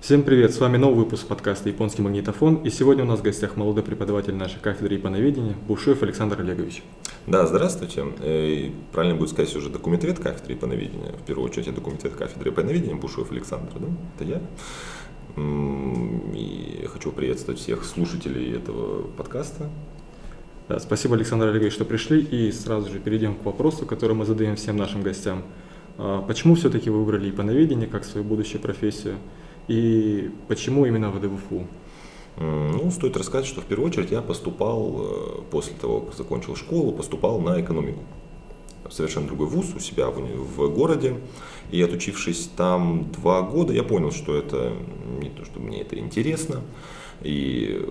Всем привет, с вами новый выпуск подкаста «Японский магнитофон», и сегодня у нас в гостях молодой преподаватель нашей кафедры японоведения Бушуев Александр Олегович. Да, здравствуйте. И правильно будет сказать уже документовед кафедры японоведения. В первую очередь, я документовед кафедры японоведения Бушуев Александр, да? Это я. И хочу приветствовать всех слушателей этого подкаста. Да, спасибо, Александр Олегович, что пришли, и сразу же перейдем к вопросу, который мы задаем всем нашим гостям. А почему все-таки вы выбрали японоведение как свою будущую профессию? И почему именно в ДВФУ? Ну, стоит рассказать, что в первую очередь я поступал, э, после того, как закончил школу, поступал на экономику. Совершенно другой вуз у себя в, в городе. И отучившись там два года, я понял, что это не то, что мне это интересно. И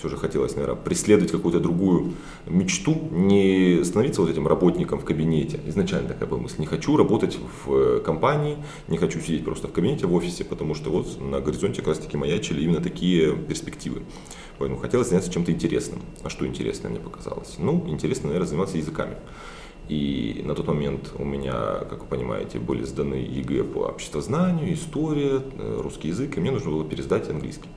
все же хотелось, наверное, преследовать какую-то другую мечту, не становиться вот этим работником в кабинете. Изначально такая была мысль, не хочу работать в э, компании, не хочу сидеть просто в кабинете, в офисе, потому что вот на горизонте как раз таки маячили именно такие перспективы. Поэтому хотелось заняться чем-то интересным. А что интересное мне показалось? Ну, интересно, наверное, заниматься языками. И на тот момент у меня, как вы понимаете, были сданы ЕГЭ по обществознанию, история, э, русский язык, и мне нужно было пересдать английский.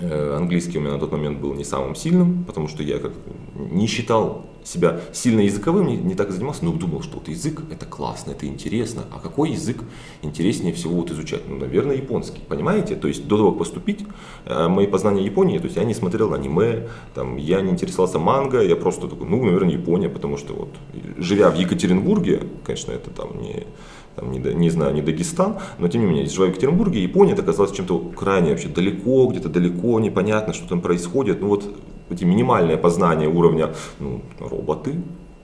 Э, английский у меня на тот момент был не самым сильным, потому что я как не считал себя сильно языковым, не, не так занимался, но думал, что вот язык это классно, это интересно. А какой язык интереснее всего вот изучать? Ну, наверное, японский. Понимаете? То есть до того, как поступить, э, мои познания Японии, то есть я не смотрел аниме, там, я не интересовался манго, я просто такой, ну, наверное, Япония, потому что вот, живя в Екатеринбурге, конечно, это там не там, не, не знаю, не Дагестан, но тем не менее, живя в Екатеринбурге, Япония это оказалось чем-то крайне вообще далеко, где-то далеко, непонятно, что там происходит. Ну вот эти минимальные познания уровня, ну, роботы,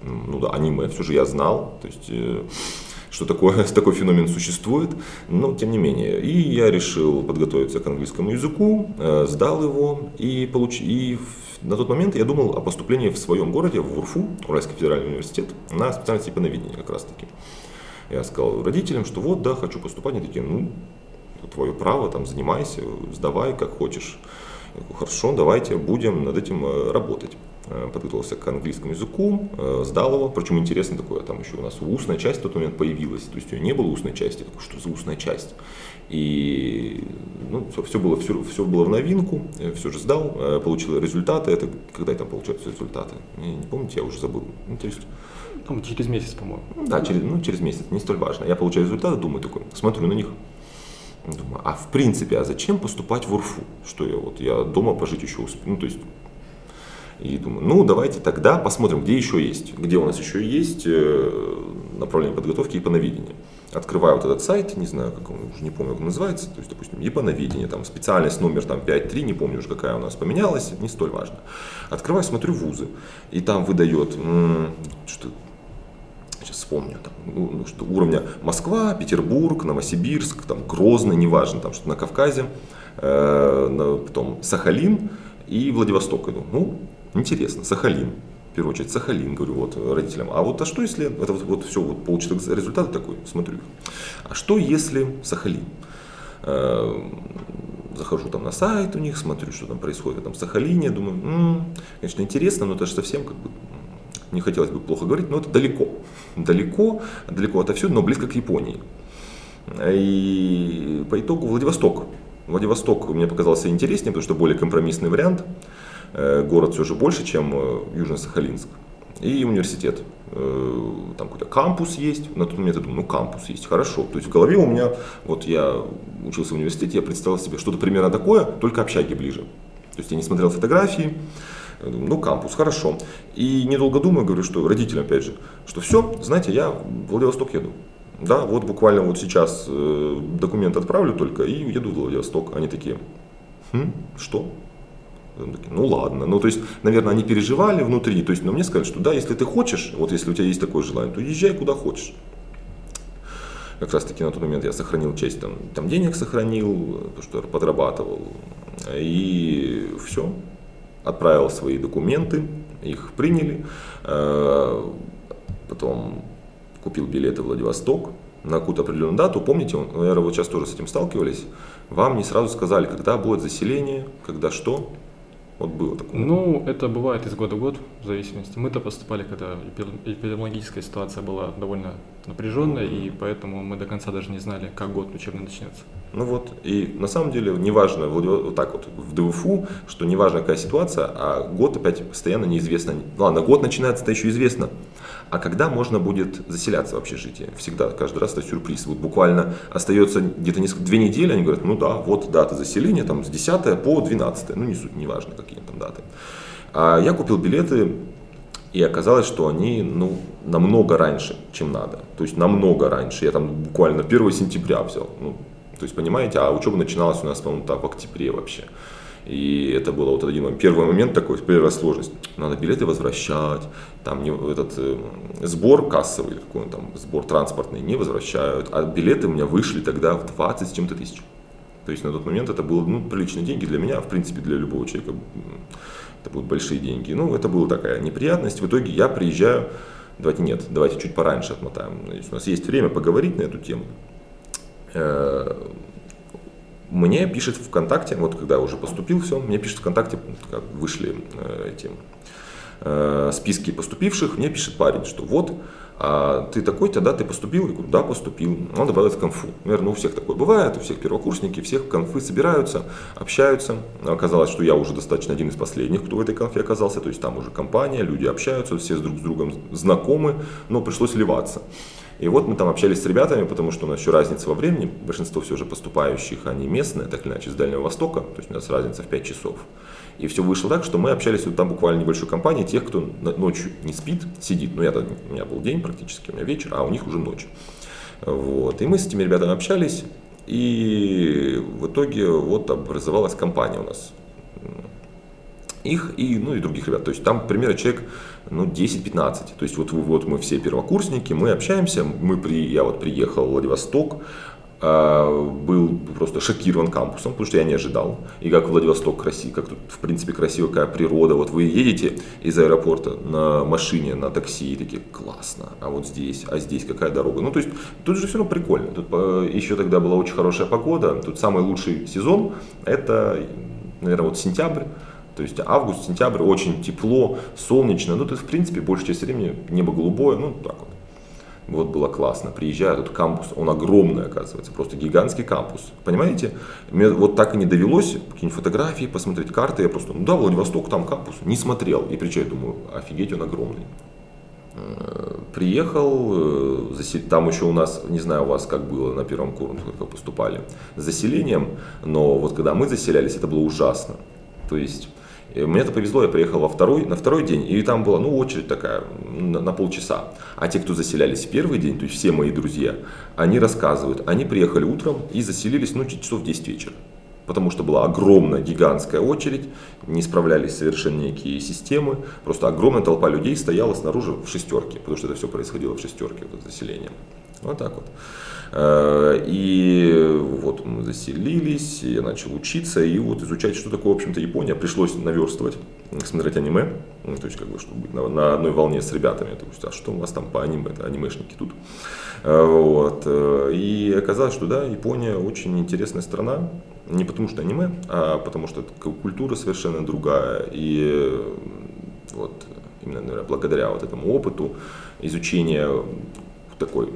ну да, аниме, все же я знал, то есть э, что такое, такой феномен существует, но тем не менее. И я решил подготовиться к английскому языку, э, сдал его и, получ... и на тот момент я думал о поступлении в своем городе, в УРФУ, Уральский федеральный университет, на специальность японоведения как раз таки. Я сказал родителям, что вот, да, хочу поступать. Они такие, ну, твое право, там, занимайся, сдавай, как хочешь. Я говорю, Хорошо, давайте будем над этим э, работать. Э, подготовился к английскому языку, э, сдал его. Причем интересно такое, там еще у нас устная часть в тот момент появилась. То есть ее не было устной части. Я такой, что за устная часть? И ну, все, было, все, все было в новинку, все же сдал, получил результаты. Это когда там получаются результаты? Не, не помните, я уже забыл. Интересно. Там через месяц, по-моему. Да, через, ну, через месяц, не столь важно. Я получаю результаты, думаю такой, смотрю на них, думаю, а в принципе, а зачем поступать в УРФУ? Что я вот, я дома пожить еще успею, ну, то есть, и думаю, ну, давайте тогда посмотрим, где еще есть, где у нас еще есть э, направление подготовки и японоведения. Открываю вот этот сайт, не знаю, как он, уже не помню, как он называется, то есть, допустим, японоведение, там, специальность номер там 5.3, не помню уже, какая у нас поменялась, не столь важно. Открываю, смотрю вузы, и там выдает, что сейчас вспомню, там, ну, ну, что уровня Москва, Петербург, Новосибирск, там, Грозный, неважно, там что на Кавказе, э, потом Сахалин и Владивосток иду. Ну, интересно, Сахалин, в первую очередь Сахалин, говорю вот родителям. А вот а что если, это вот, вот все, вот получит результаты такой, смотрю, а что если Сахалин? Э, захожу там на сайт у них, смотрю, что там происходит там в Сахалине, думаю, м-м, конечно, интересно, но это же совсем как бы не хотелось бы плохо говорить, но это далеко. Далеко, далеко отовсюду, но близко к Японии. И по итогу Владивосток. Владивосток мне показался интереснее, потому что более компромиссный вариант. Э, город все же больше, чем э, Южно-Сахалинск. И университет. Э, там какой-то кампус есть. На тот момент я думаю, ну кампус есть, хорошо. То есть в голове у меня, вот я учился в университете, я представил себе что-то примерно такое, только общаги ближе. То есть я не смотрел фотографии, ну, кампус, хорошо. И недолго думаю, говорю, что родителям, опять же, что все, знаете, я в Владивосток еду. Да, вот буквально вот сейчас э, документ отправлю только и еду в Владивосток. Они такие, хм, что? Ну ладно, ну то есть, наверное, они переживали внутри, то есть, но мне сказали, что да, если ты хочешь, вот если у тебя есть такое желание, то езжай куда хочешь. Как раз таки на тот момент я сохранил часть там, там денег сохранил, то, что подрабатывал, и все, отправил свои документы, их приняли, э, потом купил билеты в Владивосток на какую-то определенную дату. Помните, наверное, вот сейчас тоже с этим сталкивались, вам не сразу сказали, когда будет заселение, когда что. Вот было такое. Ну, это бывает из года в год, в зависимости. Мы-то поступали, когда эпидемиологическая ситуация была довольно напряженная, и поэтому мы до конца даже не знали, как год учебный начнется. Ну вот, и на самом деле неважно, вот так вот в ДВФУ, что неважно какая ситуация, а год опять постоянно неизвестно. Ладно, год начинается, это еще известно. А когда можно будет заселяться в общежитие? Всегда, каждый раз это сюрприз. Вот буквально остается где-то несколько, две недели, они говорят, ну да, вот дата заселения, там с 10 по 12, ну не суть, неважно какие там даты. А я купил билеты и оказалось, что они ну, намного раньше, чем надо. То есть намного раньше. Я там буквально 1 сентября взял. Ну, то есть, понимаете, а учеба начиналась у нас, по-моему, так, в октябре вообще. И это был вот один. Первый момент такой, первая сложность. Надо билеты возвращать, там не, этот э, сбор кассовый, какой там сбор транспортный не возвращают, а билеты у меня вышли тогда в 20 с чем-то тысяч. То есть на тот момент это было ну, приличные деньги для меня, в принципе, для любого человека это будут большие деньги. Ну, это была такая неприятность. В итоге я приезжаю, давайте нет, давайте чуть пораньше отмотаем. Значит, у нас есть время поговорить на эту тему. Э, мне пишет ВКонтакте, вот когда уже поступил все, мне пишет ВКонтакте, как вышли э, эти э, списки поступивших, мне пишет парень, что вот а ты такой тогда ты поступил? Я говорю, да, поступил. Он добавляет в конфу. Наверное, у всех такое бывает, у всех первокурсники, всех конфы собираются, общаются. Оказалось, что я уже достаточно один из последних, кто в этой конфе оказался. То есть там уже компания, люди общаются, все друг с другом знакомы, но пришлось сливаться. И вот мы там общались с ребятами, потому что у нас еще разница во времени. Большинство все же поступающих, они местные, так или иначе, с Дальнего Востока. То есть у нас разница в 5 часов. И все вышло так, что мы общались вот там буквально небольшой компанией тех, кто ночью не спит, сидит. Ну, я, у меня был день практически, у меня вечер, а у них уже ночь. Вот. И мы с этими ребятами общались, и в итоге вот образовалась компания у нас. Их и, ну, и других ребят. То есть там примерно человек ну, 10-15. То есть вот, вот мы все первокурсники, мы общаемся, мы при, я вот приехал в Владивосток, а, был просто шокирован кампусом, потому что я не ожидал. И как Владивосток красив, как тут в принципе красиво, какая природа. Вот вы едете из аэропорта на машине, на такси, и такие, классно, а вот здесь, а здесь какая дорога. Ну, то есть тут же все равно прикольно. Тут еще тогда была очень хорошая погода. Тут самый лучший сезон, это, наверное, вот сентябрь. То есть август, сентябрь, очень тепло, солнечно. Ну, тут, в принципе, большая часть времени небо голубое, ну, так вот. Вот было классно. Приезжаю, тут кампус, он огромный, оказывается, просто гигантский кампус. Понимаете? Мне вот так и не довелось какие-нибудь фотографии посмотреть, карты. Я просто, ну да, Владивосток, там кампус. Не смотрел. И приезжаю, думаю, офигеть, он огромный. Э, приехал, э, там еще у нас, не знаю у вас как было на первом курсе, как поступали, с заселением, но вот когда мы заселялись, это было ужасно. То есть и мне это повезло, я приехал во второй, на второй день, и там была ну, очередь такая на, на полчаса. А те, кто заселялись в первый день, то есть все мои друзья, они рассказывают, они приехали утром и заселились ну, часов в 10 вечера. Потому что была огромная, гигантская очередь, не справлялись совершенно никакие системы, просто огромная толпа людей стояла снаружи в шестерке, потому что это все происходило в шестерке, вот заселение. Вот так вот. Э, и вот мы заселились, я начал учиться и вот изучать, что такое, в общем-то, Япония. Пришлось наверстывать, смотреть аниме, ну, то есть, как бы, чтобы быть на, на одной волне с ребятами. То есть, а что у вас там по аниме, это анимешники тут. Э, вот. Э, и оказалось, что да, Япония очень интересная страна, не потому что аниме, а потому что культура совершенно другая. И вот именно, наверное, благодаря вот этому опыту изучения такой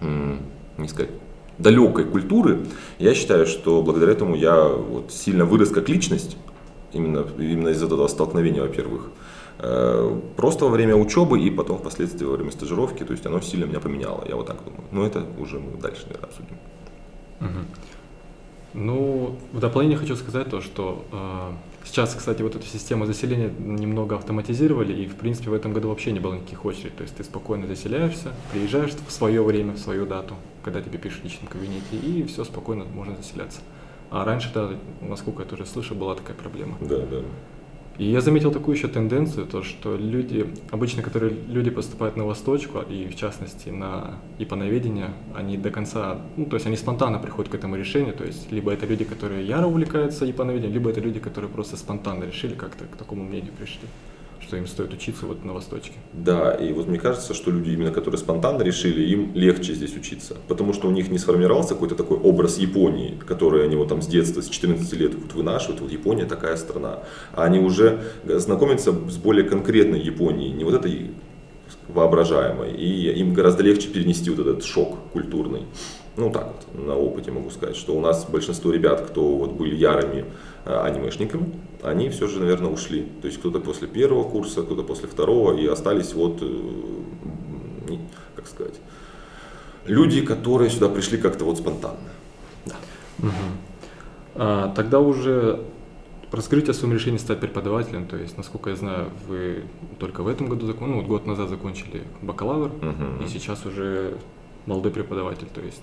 не сказать, далекой культуры, я считаю, что благодаря этому я вот сильно вырос как личность, именно, именно из этого столкновения, во-первых, э, просто во время учебы и потом впоследствии во время стажировки, то есть оно сильно меня поменяло, я вот так думаю. Но это уже мы дальше, наверное, обсудим. Угу. Ну, в дополнение хочу сказать то, что э, Сейчас, кстати, вот эту систему заселения немного автоматизировали, и, в принципе, в этом году вообще не было никаких очередей. То есть ты спокойно заселяешься, приезжаешь в свое время, в свою дату, когда тебе пишут в личном кабинете, и все спокойно можно заселяться. А раньше, да, насколько я тоже слышал, была такая проблема. Да, да. И я заметил такую еще тенденцию, то что люди, обычно, которые люди поступают на Восточку, и в частности на ипановедение, они до конца, ну, то есть они спонтанно приходят к этому решению, то есть либо это люди, которые яро увлекаются ипановедением, либо это люди, которые просто спонтанно решили, как-то к такому мнению пришли что им стоит учиться вот на Восточке. Да, и вот мне кажется, что люди, именно которые спонтанно решили, им легче здесь учиться, потому что у них не сформировался какой-то такой образ Японии, который они вот там с детства, с 14 лет вот вынашивают, вот Япония такая страна, а они уже знакомятся с более конкретной Японией, не вот этой воображаемой, и им гораздо легче перенести вот этот шок культурный. Ну так вот, на опыте могу сказать, что у нас большинство ребят, кто вот были ярыми э, анимешниками, они все же, наверное, ушли. То есть кто-то после первого курса, кто-то после второго, и остались вот, э, как сказать, люди, которые сюда пришли как-то вот спонтанно. Да. Угу. А, тогда уже расскажите о своем решении стать преподавателем. То есть, насколько я знаю, вы только в этом году закончили, ну, вот год назад закончили бакалавр, угу. и сейчас уже молодой преподаватель. То есть,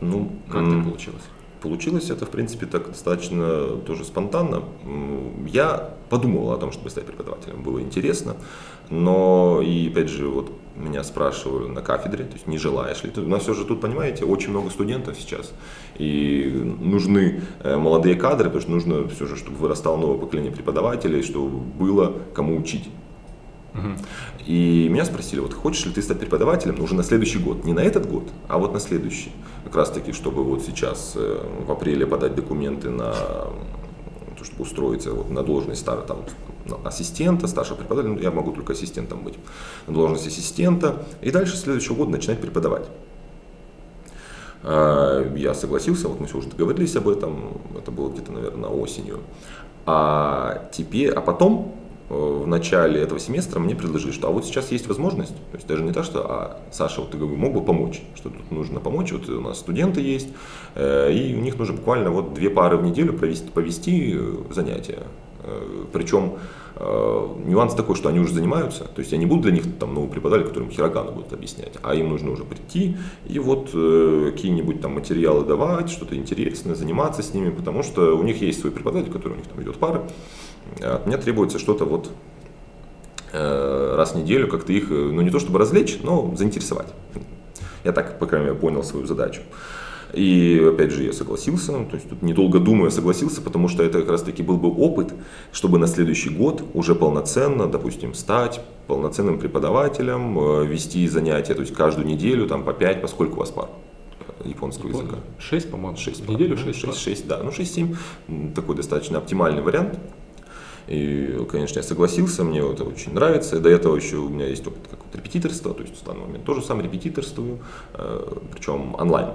ну, как это получилось? Получилось это, в принципе, так достаточно тоже спонтанно. Я подумал о том, чтобы стать преподавателем, было интересно, но и опять же, вот меня спрашивали на кафедре, то есть не желаешь ли ты. У нас все же тут, понимаете, очень много студентов сейчас, и нужны э, молодые кадры, потому что нужно все же, чтобы вырастало новое поколение преподавателей, чтобы было кому учить. И меня спросили, вот хочешь ли ты стать преподавателем уже на следующий год, не на этот год, а вот на следующий, как раз таки, чтобы вот сейчас э, в апреле подать документы на то, чтобы устроиться вот на должность старого там ассистента, старшего преподавателя, ну, я могу только ассистентом быть, на должность ассистента, и дальше следующего года начинать преподавать. А, я согласился, вот мы все уже договорились об этом, это было где-то, наверное, осенью. А теперь, а потом в начале этого семестра мне предложили, что а вот сейчас есть возможность, то есть даже не так, что а Саша, вот ты мог бы помочь, что тут нужно помочь, вот у нас студенты есть, э, и у них нужно буквально вот две пары в неделю провести, повести э, занятия. Э, Причем нюанс такой, что они уже занимаются, то есть я не буду для них там новый преподаватель, которым хирогану будут объяснять, а им нужно уже прийти и вот какие-нибудь там материалы давать, что-то интересное, заниматься с ними, потому что у них есть свой преподаватель, который у них там ведет пары, от меня требуется что-то вот э, раз в неделю как-то их, э, ну не то чтобы развлечь, но заинтересовать. Я так, по крайней мере, понял свою задачу. И опять же я согласился, то есть тут недолго думая согласился, потому что это как раз таки был бы опыт, чтобы на следующий год уже полноценно, допустим, стать полноценным преподавателем, э, вести занятия, то есть каждую неделю там по 5, поскольку у вас пар японского Япон... языка. 6, по-моему. 6 в неделю, 6, 6, 6, да. Ну, 6-7, такой достаточно оптимальный вариант. И, конечно, я согласился, мне это очень нравится. До этого еще у меня есть опыт как репетиторства, то есть в данный момент тоже сам репетиторствую, э, причем онлайн.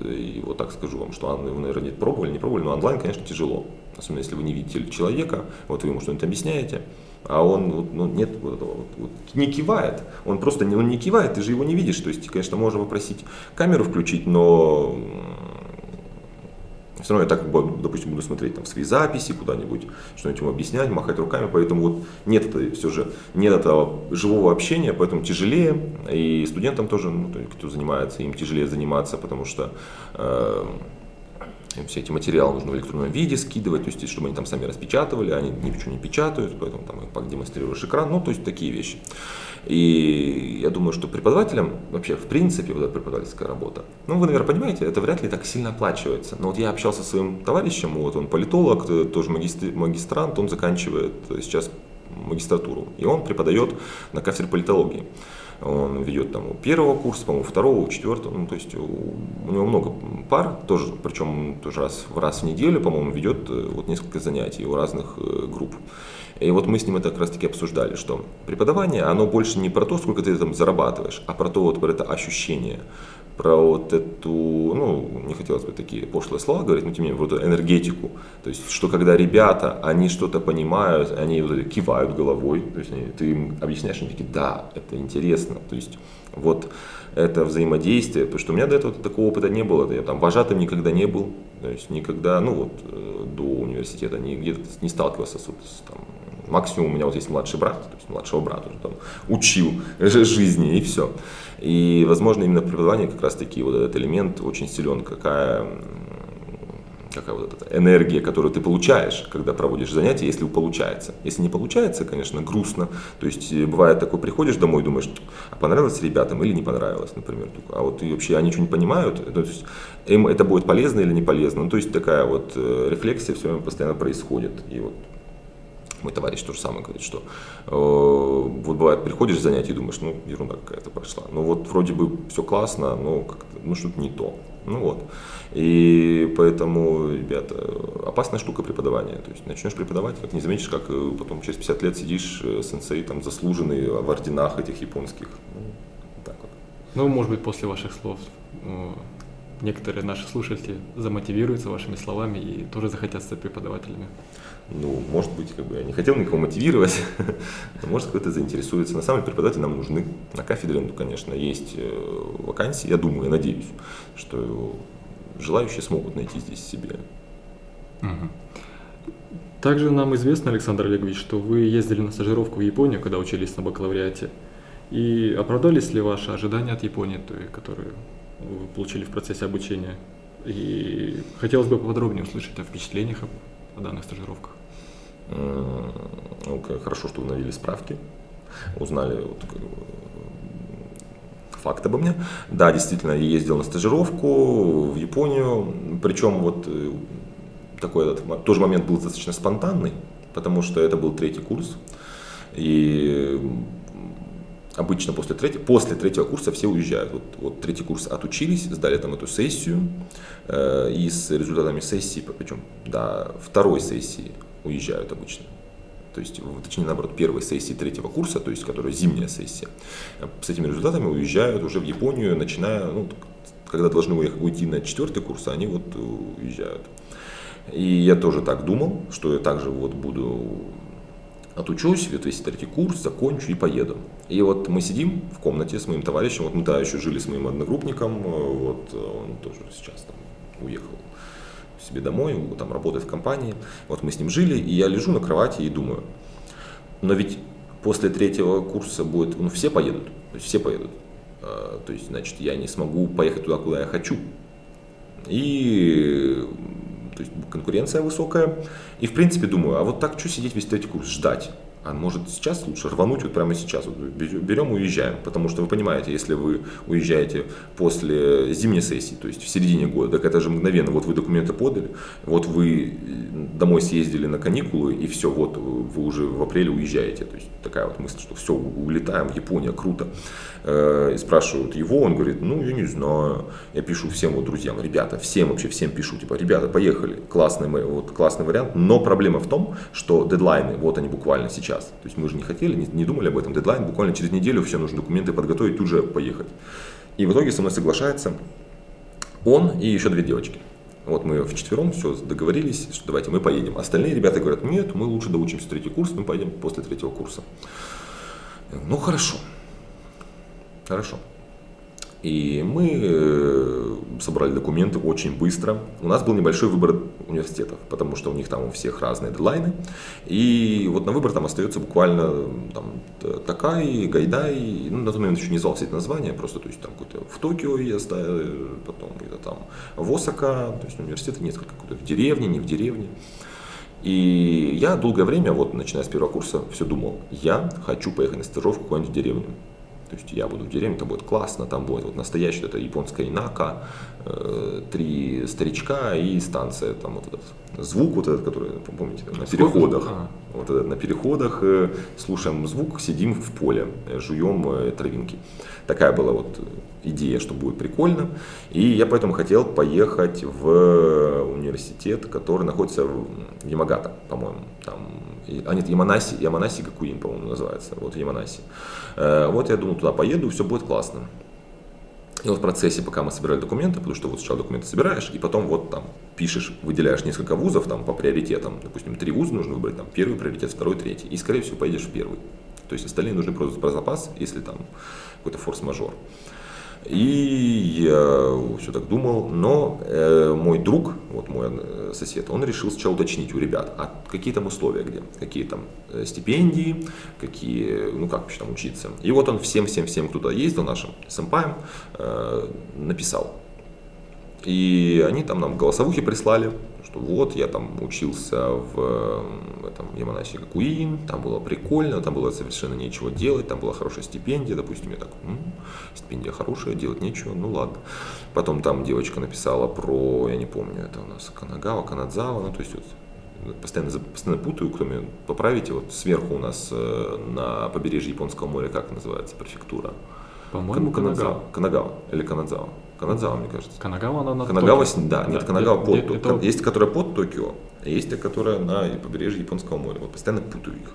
И вот так скажу вам, что вы, наверное, не пробовали, не пробовали, но онлайн, конечно, тяжело. Особенно если вы не видите человека, вот вы ему что-нибудь объясняете, а он ну, нет вот вот, вот, не кивает. Он просто не, он не кивает, ты же его не видишь. То есть, конечно, можно попросить камеру включить, но все равно я так, допустим, буду смотреть там свои записи куда-нибудь, что-нибудь ему объяснять, махать руками, поэтому вот нет это, все же, нет этого живого общения, поэтому тяжелее, и студентам тоже, ну, кто занимается, им тяжелее заниматься, потому что э, все эти материалы нужно в электронном виде скидывать, то есть, чтобы они там сами распечатывали, они ничего не печатают, поэтому там их демонстрируешь экран, ну, то есть такие вещи. И я думаю, что преподавателям, вообще в принципе, вот эта преподавательская работа, ну вы, наверное, понимаете, это вряд ли так сильно оплачивается. Но вот я общался со своим товарищем, вот он политолог, тоже магистр, магистрант, он заканчивает сейчас магистратуру, и он преподает на кафедре политологии. Он ведет там у первого курса, по-моему, второго, у четвертого, ну, то есть у, него много пар, тоже, причем тоже раз, раз в неделю, по-моему, ведет э, вот несколько занятий у разных э, групп. И вот мы с ним это как раз таки обсуждали, что преподавание, оно больше не про то, сколько ты там зарабатываешь, а про то, вот про это ощущение, про вот эту, ну, не хотелось бы такие пошлые слова говорить, но тем не менее, вот эту энергетику. То есть, что когда ребята, они что-то понимают, они вот кивают головой, то есть, они, ты им объясняешь, они такие, да, это интересно. То есть, вот это взаимодействие, потому что у меня до этого такого опыта не было, я там вожатым никогда не был, то есть никогда, ну вот э, до университета не, где-то не сталкивался с, с там, Максимум у меня вот есть младший брат, то есть младшего брата уже там учил жизни и все. И, возможно, именно преподавание как раз таки вот этот элемент очень силен, какая какая вот эта энергия, которую ты получаешь, когда проводишь занятия, если получается. Если не получается, конечно, грустно. То есть э, бывает такой, приходишь домой, думаешь, а понравилось ребятам или не понравилось, например. А вот и вообще они что не понимают, то есть им это будет полезно или не полезно. Ну, то есть такая вот э, рефлексия все время постоянно происходит. И вот Мой товарищ то же самое говорит, что э, вот бывает, приходишь с занятий и думаешь, ну, ерунда какая-то прошла. Ну, вот вроде бы все классно, но ну, что-то не то. Ну вот. И поэтому, ребята, опасная штука преподавания. То есть начнешь преподавать, как не заметишь, как э, потом через 50 лет сидишь, э, сенсей там заслуженный в орденах этих японских. Ну, так вот. Ну, может быть, после ваших слов некоторые наши слушатели замотивируются вашими словами и тоже захотят стать преподавателями. Ну, может быть, как бы я не хотел никого мотивировать, но может кто-то заинтересуется. На самом деле преподаватели нам нужны. На кафедре, ну, конечно, есть э, вакансии, я думаю, я надеюсь, что желающие смогут найти здесь себе. Также нам известно, Александр Олегович, что вы ездили на стажировку в Японию, когда учились на бакалавриате. И оправдались ли ваши ожидания от Японии, той, которую вы получили в процессе обучения? И хотелось бы поподробнее услышать о впечатлениях о данных стажировках. Хорошо, что вы навели справки, узнали вот, факт обо мне. Да, действительно, я ездил на стажировку в Японию, причем вот э, такой этот, тоже момент был достаточно спонтанный, потому что это был третий курс, и обычно после третьего, после третьего курса все уезжают. Вот, вот третий курс отучились, сдали там эту сессию, э, и с результатами сессии, причем до второй сессии уезжают обычно. То есть, точнее, наоборот, первой сессии третьего курса, то есть, которая зимняя сессия, с этими результатами уезжают уже в Японию, начиная, ну, когда должны уйти на четвертый курс, они вот уезжают. И я тоже так думал, что я также вот буду отучусь, вот весь третий курс, закончу и поеду. И вот мы сидим в комнате с моим товарищем, вот мы тогда еще жили с моим одногруппником, вот он тоже сейчас там уехал себе домой, там работает в компании. Вот мы с ним жили, и я лежу на кровати и думаю, но ведь после третьего курса будет, ну все поедут, то есть все поедут. А, то есть, значит, я не смогу поехать туда, куда я хочу. И то есть конкуренция высокая. И в принципе думаю, а вот так что сидеть весь третий курс, ждать? А может сейчас лучше рвануть вот прямо сейчас, вот берем уезжаем, потому что вы понимаете, если вы уезжаете после зимней сессии, то есть в середине года, так это же мгновенно, вот вы документы подали, вот вы домой съездили на каникулы и все, вот вы уже в апреле уезжаете, то есть такая вот мысль, что все, улетаем в Японию, круто. Э, и спрашивают его, он говорит, ну я не знаю, я пишу всем вот друзьям, ребята, всем вообще всем пишу, типа, ребята, поехали, классный, вот классный вариант, но проблема в том, что дедлайны, вот они буквально сейчас сейчас. То есть мы же не хотели, не, не думали об этом. Дедлайн буквально через неделю, все нужно документы подготовить, тут же поехать. И в итоге со мной соглашается он и еще две девочки. Вот мы вчетвером все договорились, что давайте мы поедем. Остальные ребята говорят, нет, мы лучше доучимся третий курс, мы поедем после третьего курса. Ну хорошо, хорошо. И мы э, собрали документы очень быстро. У нас был небольшой выбор университетов, потому что у них там у всех разные дедлайны. И вот на выбор там остается буквально там, Такай, Гайдай, ну, на тот момент еще не звал все эти названия, просто то есть там какой-то в Токио я ставил, потом где-то там в Осака, то есть университеты несколько, какой-то в деревне, не в деревне. И я долгое время, вот начиная с первого курса, все думал, я хочу поехать на стажировку в какую-нибудь деревню. То есть я буду в деревне, там будет классно, там будет вот настоящая это японская инака, э, три старичка и станция, там вот этот звук вот этот, который, помните, на переходах, а. вот этот на переходах, э, слушаем звук, сидим в поле, жуем э, травинки. Такая была вот идея, что будет прикольно. И я поэтому хотел поехать в университет, который находится в Ямагата, по-моему, там а нет, Яманаси, Яманаси Гакуин, по-моему, называется, вот Яманаси. Э, вот я думаю, туда поеду, все будет классно. И вот в процессе, пока мы собирали документы, потому что вот сначала документы собираешь, и потом вот там пишешь, выделяешь несколько вузов там по приоритетам. Допустим, три вуза нужно выбрать, там первый приоритет, второй, третий. И, скорее всего, поедешь в первый. То есть остальные нужны просто про запас, если там какой-то форс-мажор. И я все так думал, но э, мой друг, вот мой э, сосед, он решил сначала уточнить у ребят, а какие там условия где, какие там э, стипендии, какие, ну как вообще там учиться. И вот он всем-всем-всем, кто туда ездил, нашим сэмпаем, э, написал. И они там нам голосовухи прислали, что вот я там учился в этом Яманаси Гакуин, там было прикольно, там было совершенно нечего делать, там была хорошая стипендия, допустим, я так, м-м, стипендия хорошая, делать нечего, ну ладно. Потом там девочка написала про, я не помню, это у нас Канагава, Канадзава, ну то есть вот постоянно, постоянно путаю, кроме поправите, вот сверху у нас э, на побережье Японского моря, как называется префектура? По-моему, Канагава. Канагава или Канадзава. Канадзава, мне кажется. Канагава, она на Канагава, да, нет, Да, Канагава где- под где- Токио. это- Есть, которая под Токио, а есть, которая на побережье Японского моря. Вот постоянно путаю их.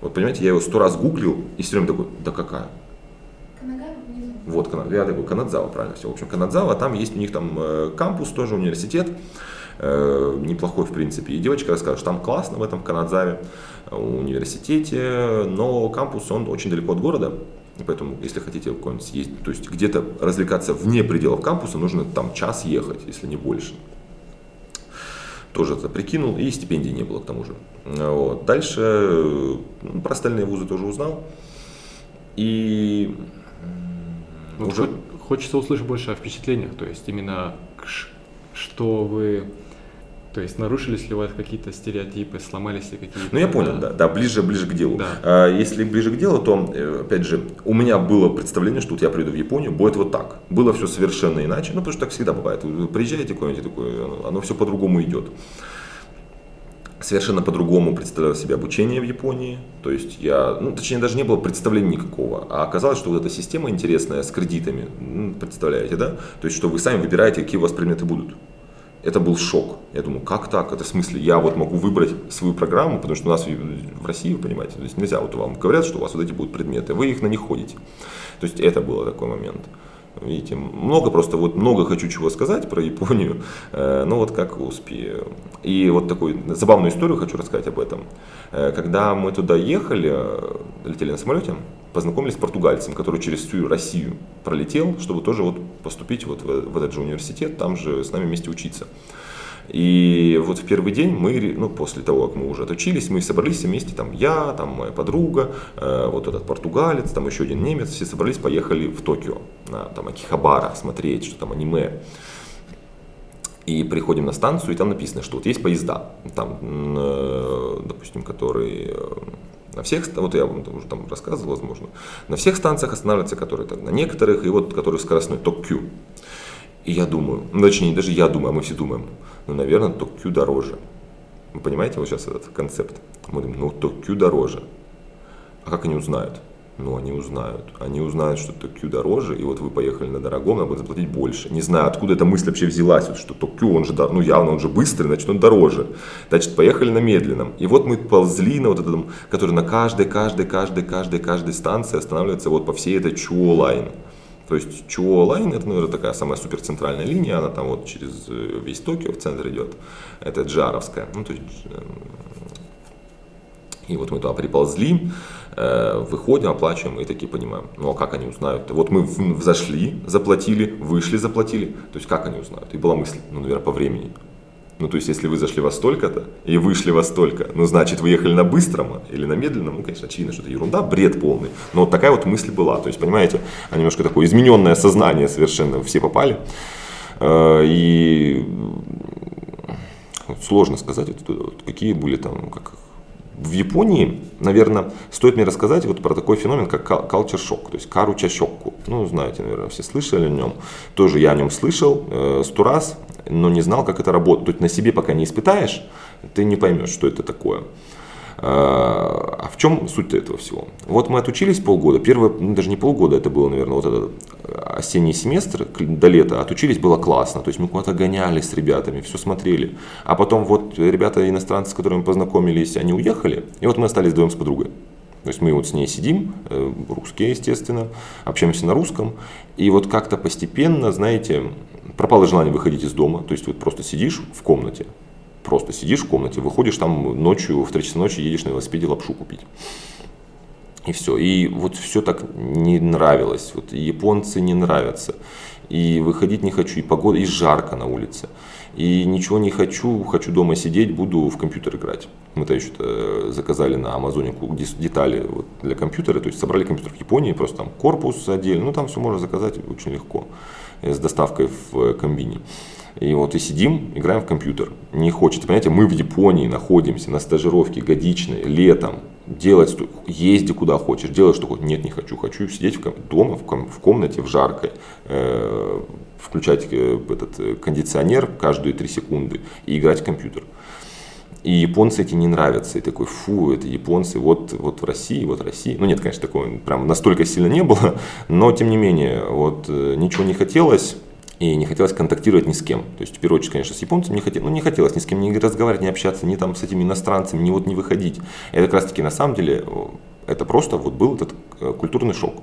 Вот понимаете, я его сто раз гуглил и все время такой, да какая? Канагава внизу. Вот, Кана- я такой, Канадзава, правильно все. В общем, Канадзава, там есть у них там э, кампус, тоже университет, э, неплохой в принципе. И девочка рассказывает, что там классно в этом Канадзаве э, университете, но кампус, он очень далеко от города. Поэтому, если хотите куда-нибудь съездить, то есть где-то развлекаться вне пределов кампуса, нужно там час ехать, если не больше. Тоже это прикинул, и стипендий не было к тому же. Вот. Дальше ну, про остальные вузы тоже узнал. И Вот уже хо- Хочется услышать больше о впечатлениях, то есть именно что вы, то есть нарушились ли у вас какие-то стереотипы, сломались ли какие-то... Ну, я понял, да, да, ближе, ближе к делу. Да. А, если ближе к делу, то, э, опять же, у меня было представление, что вот я приеду в Японию, будет вот так. Было все совершенно иначе, ну, потому что так всегда бывает. Вы приезжаете куда-нибудь, такое, оно, оно все по-другому идет. Совершенно по-другому представлял себе обучение в Японии. То есть я, ну, точнее, даже не было представления никакого. А оказалось, что вот эта система интересная с кредитами, ну, представляете, да? То есть, что вы сами выбираете, какие у вас предметы будут. Это был шок. Я думаю, как так? Это в смысле, я вот могу выбрать свою программу, потому что у нас в России, вы понимаете, то есть нельзя, вот вам говорят, что у вас вот эти будут предметы, вы их на них ходите. То есть это был такой момент. Видите, много просто, вот много хочу чего сказать про Японию, э, но вот как успею. И вот такую забавную историю хочу рассказать об этом. Э, Когда мы туда ехали, летели на самолете, познакомились с португальцем, который через всю Россию пролетел, чтобы тоже вот поступить вот в, в этот же университет, там же с нами вместе учиться. И вот в первый день мы, ну, после того, как мы уже отучились, мы собрались вместе, там я, там моя подруга, э, вот этот португалец, там еще один немец, все собрались, поехали в Токио, на там Акихабара смотреть, что там аниме. И приходим на станцию, и там написано, что вот есть поезда, там, э, допустим, которые э, на всех, вот я вам там уже там рассказывал, возможно, на всех станциях останавливаются, которые так, на некоторых, и вот которые скоростной Токью. И я думаю, ну, точнее, не даже я думаю, а мы все думаем, ну, наверное, Токью дороже. Вы понимаете вот сейчас этот концепт? Мы думаем, ну, Токью дороже. А как они узнают? Ну, они узнают. Они узнают, что 特急 дороже, и вот вы поехали на дорогом, надо будет заплатить больше. Не знаю, откуда эта мысль вообще взялась, вот, что 特急, он же, ну, явно он же быстрый, значит, он дороже. Значит, поехали на медленном. И вот мы ползли на вот этом, который на каждой, каждой, каждой, каждой, каждой станции останавливается вот по всей этой Chuo Line. То есть Chuo Line, это, наверное, такая самая суперцентральная линия, она там вот через э, весь Токио в центр идет. Это JR овская. Ну, то есть, эм, и вот мы туда приползли, э, выходим, оплачиваем и такие понимаем, ну а как они узнают? Вот мы взошли, заплатили, вышли, заплатили. То есть как они узнают? И была мысль, ну, наверное, по времени. Ну, то есть, если вы зашли во столько-то и вышли во столько, ну, значит, вы ехали на быстром или на медленном, ну, конечно, очевидно, что это ерунда, бред полный. Но вот такая вот мысль была. То есть, понимаете, а немножко такое измененное сознание совершенно все попали. Э, И сложно сказать, какие были там, как в Японии, наверное, стоит мне рассказать вот про такой феномен, как culture shock, то есть каруча шокку. Ну, знаете, наверное, все слышали о нем. Тоже я о нем слышал э, сто раз, но не знал, как это работает. То есть на себе пока не испытаешь, ты не поймешь, что это такое. А в чем суть этого всего? Вот мы отучились полгода, первое, ну, даже не полгода, это было, наверное, вот этот осенний семестр до лета, отучились, было классно, то есть мы куда-то гонялись с ребятами, все смотрели. А потом вот ребята иностранцы, с которыми познакомились, они уехали, и вот мы остались вдвоем с подругой. То есть мы вот с ней сидим, э, русские, естественно, общаемся на русском, и вот как-то постепенно, знаете, пропало желание выходить из дома, то есть вот просто сидишь в комнате, просто сидишь в комнате, выходишь там ночью, в 3 часа ночи едешь на велосипеде лапшу купить. И все. И вот все так не нравилось. Вот японцы не нравятся. И выходить не хочу, и погода, и жарко на улице. И ничего не хочу, хочу дома сидеть, буду в компьютер играть. Мы-то еще э, заказали на Амазоне детали вот для компьютера, то есть собрали компьютер в Японии, просто там корпус отдельно, ну там все можно заказать очень легко, с доставкой в э, комбине. И вот и сидим, играем в компьютер. Не хочется, понимаете, мы в Японии находимся на стажировке годичной, летом, делать, езди куда хочешь, делай что хочешь. Нет, не хочу, хочу сидеть в дома, в, ком- в комнате, в жаркой, э, включать э, этот э, кондиционер каждые три секунды и играть в компьютер. И японцы эти не нравятся. И такой, фу, это японцы, вот, вот в России, вот в России. Ну нет, конечно, такого прям настолько сильно не было, но тем не менее, вот э, ничего не хотелось и не хотелось контактировать ни с кем. То есть, в первую очередь, конечно, с японцами не хотелось, ну, не хотелось ни с кем не разговаривать, не общаться, ни там с этими иностранцами, ни вот не выходить. Это как раз таки на самом деле, это просто вот был этот э, культурный шок.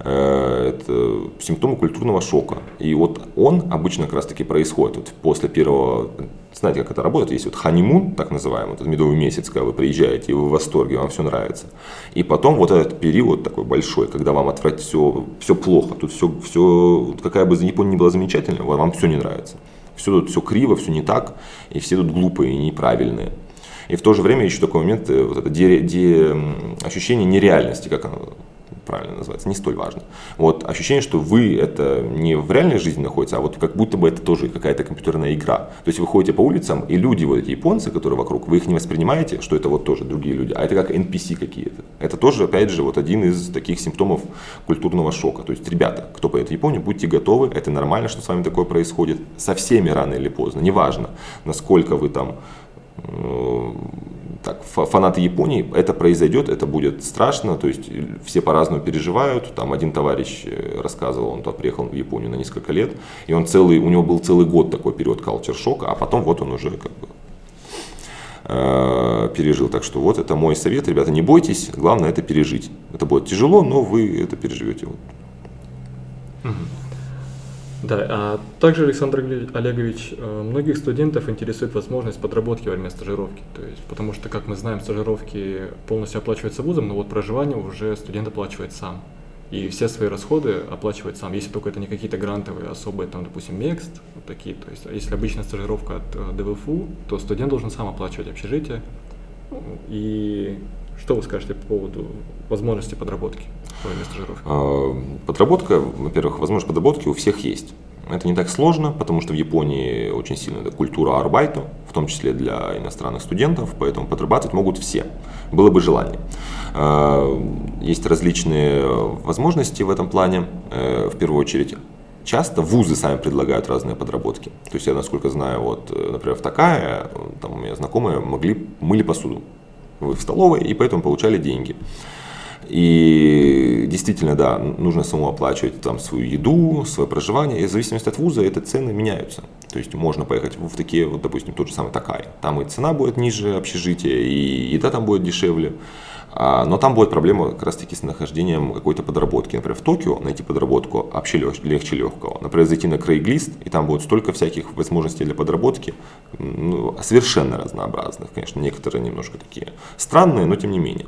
Э, это симптомы культурного шока. И вот он обычно как раз таки происходит вот после первого, знаете, как это работает, есть вот ханимун, так называемый, этот медовый месяц, когда вы приезжаете, и вы в восторге, вам все нравится. И потом вот этот период такой большой, когда вам отвратить все, все плохо, тут все, все, какая бы Япония ни была замечательная, вам все не нравится. Все тут все криво, все не так, и все тут глупые и неправильные. И в то же время еще такой момент, э, вот это де, де, ощущение нереальности, как оно правильно называется, не столь важно. Вот ощущение, что вы это не в реальной жизни находится, а вот как будто бы это тоже какая-то компьютерная игра. То есть вы ходите по улицам, и люди, вот эти японцы, которые вокруг, вы их не воспринимаете, что это вот тоже другие люди, а это как NPC какие-то. Это тоже, опять же, вот один из таких симптомов культурного шока. То есть, ребята, кто поедет в Японию, будьте готовы, это нормально, что с вами такое происходит. Со всеми рано или поздно, неважно, насколько вы там так, фанаты Японии, это произойдет, это будет страшно, то есть все по-разному переживают. Там один товарищ э, рассказывал, он туда приехал в Японию на несколько лет, и он целый, у него был целый год такой период culture шока, а потом вот он уже как бы э, пережил. Так что вот это мой совет, ребята, не бойтесь, главное это пережить. Это будет тяжело, но вы это переживете. Угу. Да, а также, Александр Олегович, э, многих студентов интересует возможность подработки во время стажировки. То есть, потому что, как мы знаем, стажировки полностью оплачиваются вузом, но вот проживание уже студент оплачивает сам. И все свои расходы оплачивает сам, если только это не какие-то грантовые, особые, там, допустим, МЕКСТ, вот такие. То есть, если обычная стажировка от э, ДВФУ, то студент должен сам оплачивать общежитие. И что вы скажете по поводу возможности подработки? во время стажировки? А, подработка, во-первых, возможность подработки у всех есть. Это не так сложно, потому что в Японии очень сильная культура арбайта, в том числе для иностранных студентов, поэтому подрабатывать могут все, было бы желание. А, есть различные возможности в этом плане. Э, в первую очередь, часто вузы сами предлагают разные подработки. То есть я, насколько знаю, вот, э, например, в Такае, там у меня знакомые могли мыли посуду в столовой и поэтому получали деньги. И действительно, да, нужно самому оплачивать там свою еду, свое проживание. И в зависимости от вуза эти цены меняются. То есть можно поехать в такие, вот, допустим, тот же самый Такай. Там и цена будет ниже общежития, и еда там будет дешевле. А, но там будет проблема как раз таки с нахождением какой-то подработки. Например, в Токио найти подработку вообще легче легкого. Например, зайти на Craigslist, и там будет столько всяких возможностей для подработки, ну, совершенно разнообразных. Конечно, некоторые немножко такие странные, но тем не менее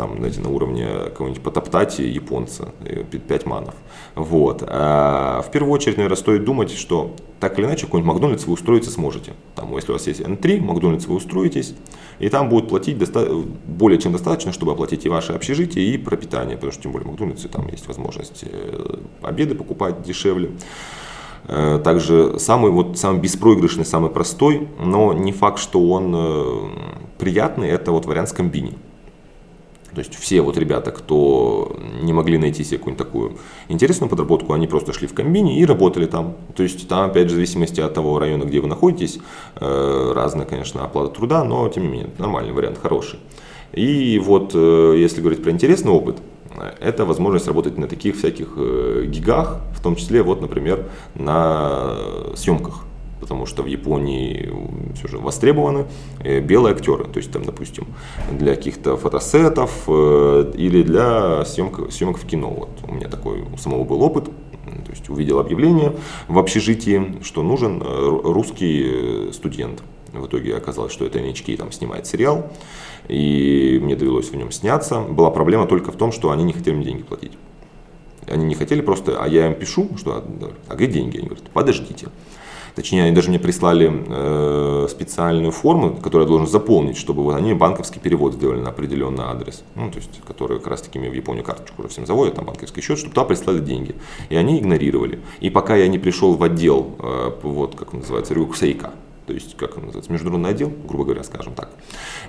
там, знаете, на уровне кого-нибудь потоптать японца, 5 манов. Вот. А в первую очередь, наверное, стоит думать, что так или иначе какой-нибудь Макдональдс вы устроиться сможете. Там, если у вас есть N3, Макдональдс вы устроитесь, и там будут платить доста- более чем достаточно, чтобы оплатить и ваше общежитие, и пропитание, потому что тем более в Макдональдсе там есть возможность э, обеды покупать дешевле. Э, также самый, вот, самый беспроигрышный, самый простой, но не факт, что он э, приятный, это вот вариант с комбини. То есть все вот ребята, кто не могли найти себе какую-нибудь такую интересную подработку, они просто шли в комбине и работали там. То есть там, опять же, в зависимости от того района, где вы находитесь, э, разная, конечно, оплата труда, но тем не менее, нормальный вариант, хороший. И вот, э, если говорить про интересный опыт, это возможность работать на таких всяких э, гигах, в том числе, вот, например, на съемках потому что в Японии все же востребованы э, белые актеры, то есть там, допустим, для каких-то фотосетов э, или для съемок, съемок в кино. Вот у меня такой у самого был опыт, то есть увидел объявление в общежитии, что нужен э, русский студент. В итоге оказалось, что это NHK там снимает сериал, и мне довелось в нем сняться. Была проблема только в том, что они не хотели мне деньги платить. Они не хотели просто, а я им пишу, что, а где деньги? Они говорят, подождите. Точнее, они даже мне прислали э, специальную форму, которую я должен заполнить, чтобы вот они банковский перевод сделали на определенный адрес. Ну, то есть, который как раз таки мне в Японию карточку уже всем заводят, там банковский счет, чтобы туда прислали деньги. И они игнорировали. И пока я не пришел в отдел, э, вот как называется, Рюксейка, то есть, как он называется, международный отдел, грубо говоря, скажем так.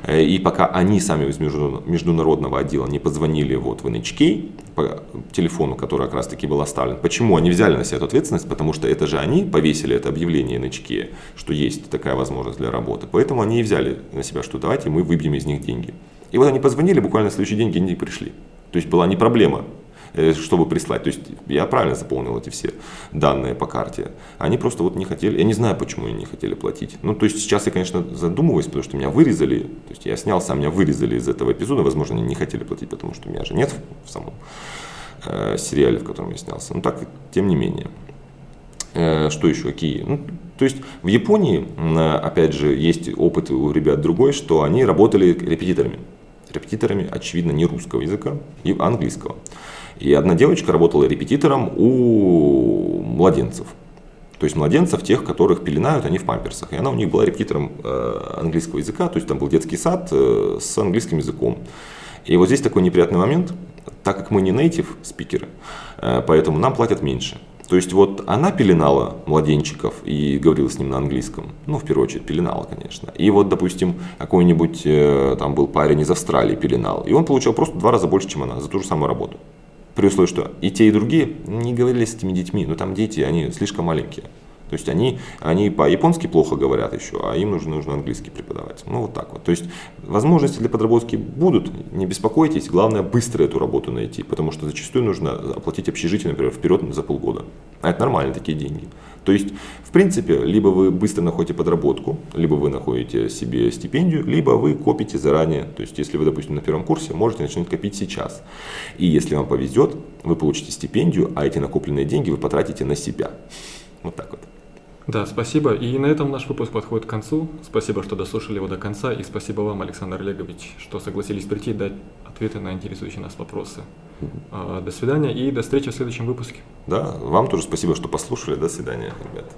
Э, и пока они сами из международного отдела не позвонили вот в NHK по телефону, который как раз таки был оставлен. Почему они взяли на себя эту ответственность? Потому что это же они повесили это объявление NHK, что есть такая возможность для работы. Поэтому они и взяли на себя, что давайте мы выбьем из них деньги. И вот они позвонили, буквально на следующий день деньги пришли. То есть была не проблема чтобы прислать. То есть я правильно заполнил эти все данные по карте. Они просто вот не хотели, я не знаю, почему они не хотели платить. Ну, то есть сейчас я, конечно, задумываюсь, потому что меня вырезали, то есть я снял сам, меня вырезали из этого эпизода, возможно, они не хотели платить, потому что меня же нет в самом э, сериале, в котором я снялся. Ну, так, тем не менее. Э, что еще, какие? Ну, то есть в Японии, опять же, есть опыт у ребят другой, что они работали репетиторами. Репетиторами, очевидно, не русского языка, и английского. И одна девочка работала репетитором у младенцев. То есть младенцев, тех, которых пеленают, они в памперсах. И она у них была репетитором э, английского языка, то есть там был детский сад э, с английским языком. И вот здесь такой неприятный момент, так как мы не native спикеры, э, поэтому нам платят меньше. То есть вот она пеленала младенчиков и говорила с ним на английском. Ну, в первую очередь, пеленала, конечно. И вот, допустим, какой-нибудь там был парень из Австралии пеленал. И он получал просто в два раза больше, чем она за ту же самую работу. При условии, что и те, и другие не говорили с этими детьми, но там дети, они слишком маленькие. То есть они, они по-японски плохо говорят еще, а им нужно, нужно английский преподавать. Ну вот так вот. То есть возможности для подработки будут, не беспокойтесь, главное быстро эту работу найти, потому что зачастую нужно оплатить общежитие, например, вперед за полгода. А это нормально такие деньги. То есть, в принципе, либо вы быстро находите подработку, либо вы находите себе стипендию, либо вы копите заранее. То есть, если вы, допустим, на первом курсе, можете начать копить сейчас. И если вам повезет, вы получите стипендию, а эти накопленные деньги вы потратите на себя. Вот так вот. Да, спасибо. И на этом наш выпуск подходит к концу. Спасибо, что дослушали его до конца. И спасибо вам, Александр Олегович, что согласились прийти и дать ответы на интересующие нас вопросы. А, до свидания и до встречи в следующем выпуске. Да, вам тоже спасибо, что послушали. До свидания, ребята.